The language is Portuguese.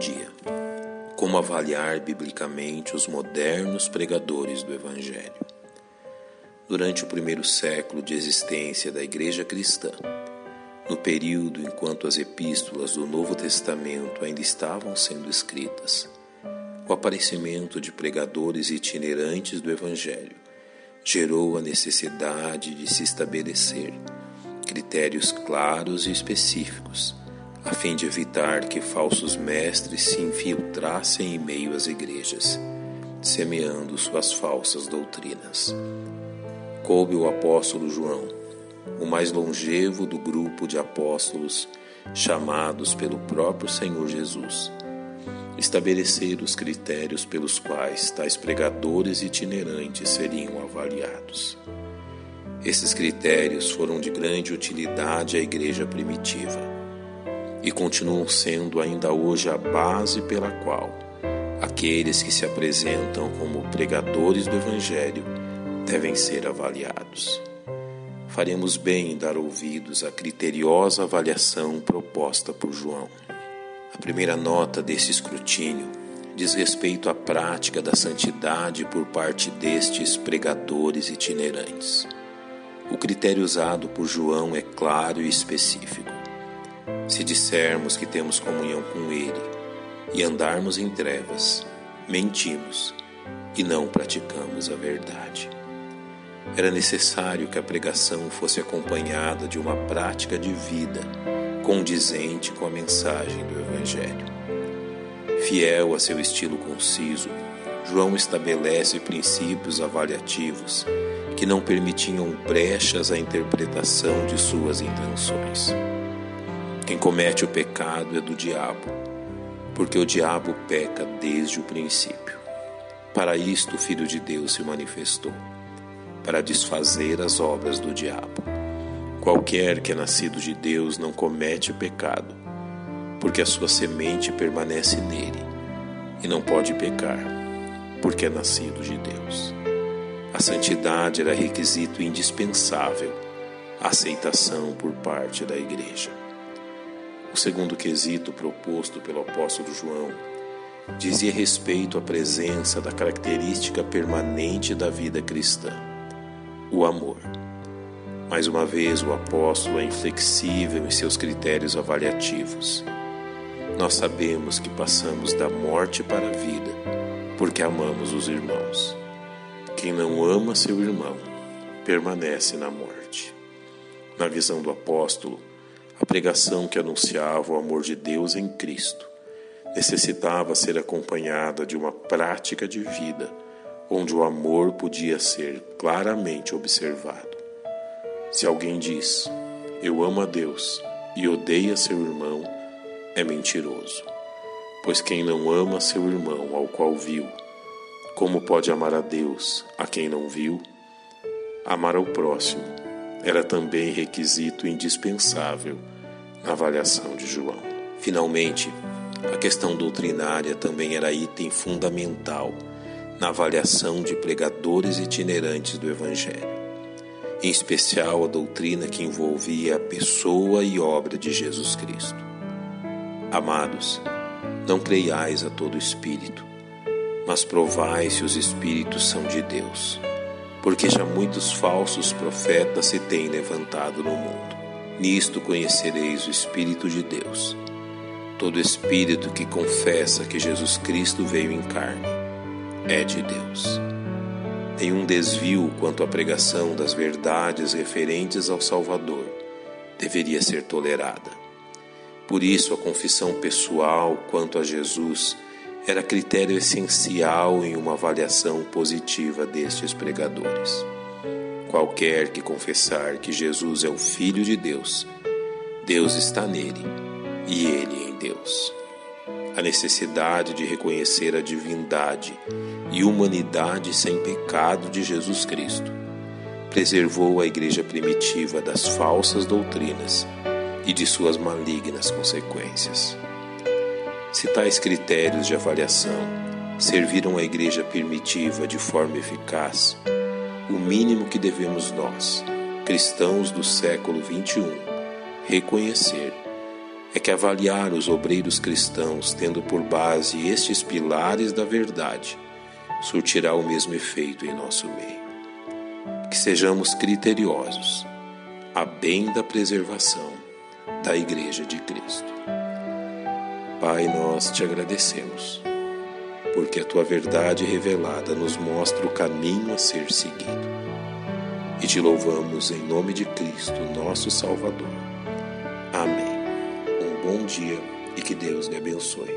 dia. Como avaliar biblicamente os modernos pregadores do Evangelho? Durante o primeiro século de existência da Igreja Cristã, no período enquanto as epístolas do Novo Testamento ainda estavam sendo escritas, o aparecimento de pregadores itinerantes do Evangelho gerou a necessidade de se estabelecer critérios claros e específicos, a fim de evitar que falsos mestres se infiltrassem em meio às igrejas, semeando suas falsas doutrinas. Coube o apóstolo João, o mais longevo do grupo de apóstolos chamados pelo próprio Senhor Jesus, estabelecer os critérios pelos quais tais pregadores itinerantes seriam avaliados. Esses critérios foram de grande utilidade à igreja primitiva e continuam sendo ainda hoje a base pela qual aqueles que se apresentam como pregadores do Evangelho devem ser avaliados. Faremos bem em dar ouvidos à criteriosa avaliação proposta por João. A primeira nota desse escrutínio diz respeito à prática da santidade por parte destes pregadores itinerantes. O critério usado por João é claro e específico. Se dissermos que temos comunhão com Ele e andarmos em trevas, mentimos e não praticamos a verdade. Era necessário que a pregação fosse acompanhada de uma prática de vida condizente com a mensagem do Evangelho. Fiel a seu estilo conciso, João estabelece princípios avaliativos que não permitiam brechas à interpretação de suas intenções. Quem comete o pecado é do diabo, porque o diabo peca desde o princípio. Para isto o Filho de Deus se manifestou, para desfazer as obras do diabo. Qualquer que é nascido de Deus não comete pecado, porque a sua semente permanece nele, e não pode pecar, porque é nascido de Deus. A santidade era requisito indispensável à aceitação por parte da Igreja. O segundo quesito proposto pelo apóstolo João dizia respeito à presença da característica permanente da vida cristã, o amor. Mais uma vez, o apóstolo é inflexível em seus critérios avaliativos. Nós sabemos que passamos da morte para a vida porque amamos os irmãos. Quem não ama seu irmão permanece na morte. Na visão do apóstolo, a pregação que anunciava o amor de Deus em Cristo necessitava ser acompanhada de uma prática de vida onde o amor podia ser claramente observado. Se alguém diz, Eu amo a Deus e odeia seu irmão, é mentiroso. Pois quem não ama seu irmão ao qual viu, como pode amar a Deus a quem não viu? Amar ao próximo era também requisito indispensável na avaliação de João. Finalmente, a questão doutrinária também era item fundamental na avaliação de pregadores itinerantes do Evangelho, em especial a doutrina que envolvia a pessoa e obra de Jesus Cristo. Amados, não creiais a todo espírito, mas provai se os espíritos são de Deus, porque já muitos falsos profetas se têm levantado no mundo. Nisto conhecereis o Espírito de Deus. Todo espírito que confessa que Jesus Cristo veio em carne é de Deus. Nenhum desvio quanto à pregação das verdades referentes ao Salvador deveria ser tolerada. Por isso, a confissão pessoal quanto a Jesus era critério essencial em uma avaliação positiva destes pregadores. Qualquer que confessar que Jesus é o Filho de Deus, Deus está nele e ele em Deus. A necessidade de reconhecer a divindade e humanidade sem pecado de Jesus Cristo preservou a igreja primitiva das falsas doutrinas e de suas malignas consequências. Se tais critérios de avaliação serviram a igreja primitiva de forma eficaz, o mínimo que devemos nós, cristãos do século XXI, reconhecer é que avaliar os obreiros cristãos tendo por base estes pilares da verdade surtirá o mesmo efeito em nosso meio. Que sejamos criteriosos, a bem da preservação da Igreja de Cristo. Pai, nós te agradecemos, porque a tua verdade revelada nos mostra o caminho a ser seguido. E te louvamos em nome de Cristo, nosso Salvador. Amém. Um bom dia e que Deus lhe abençoe.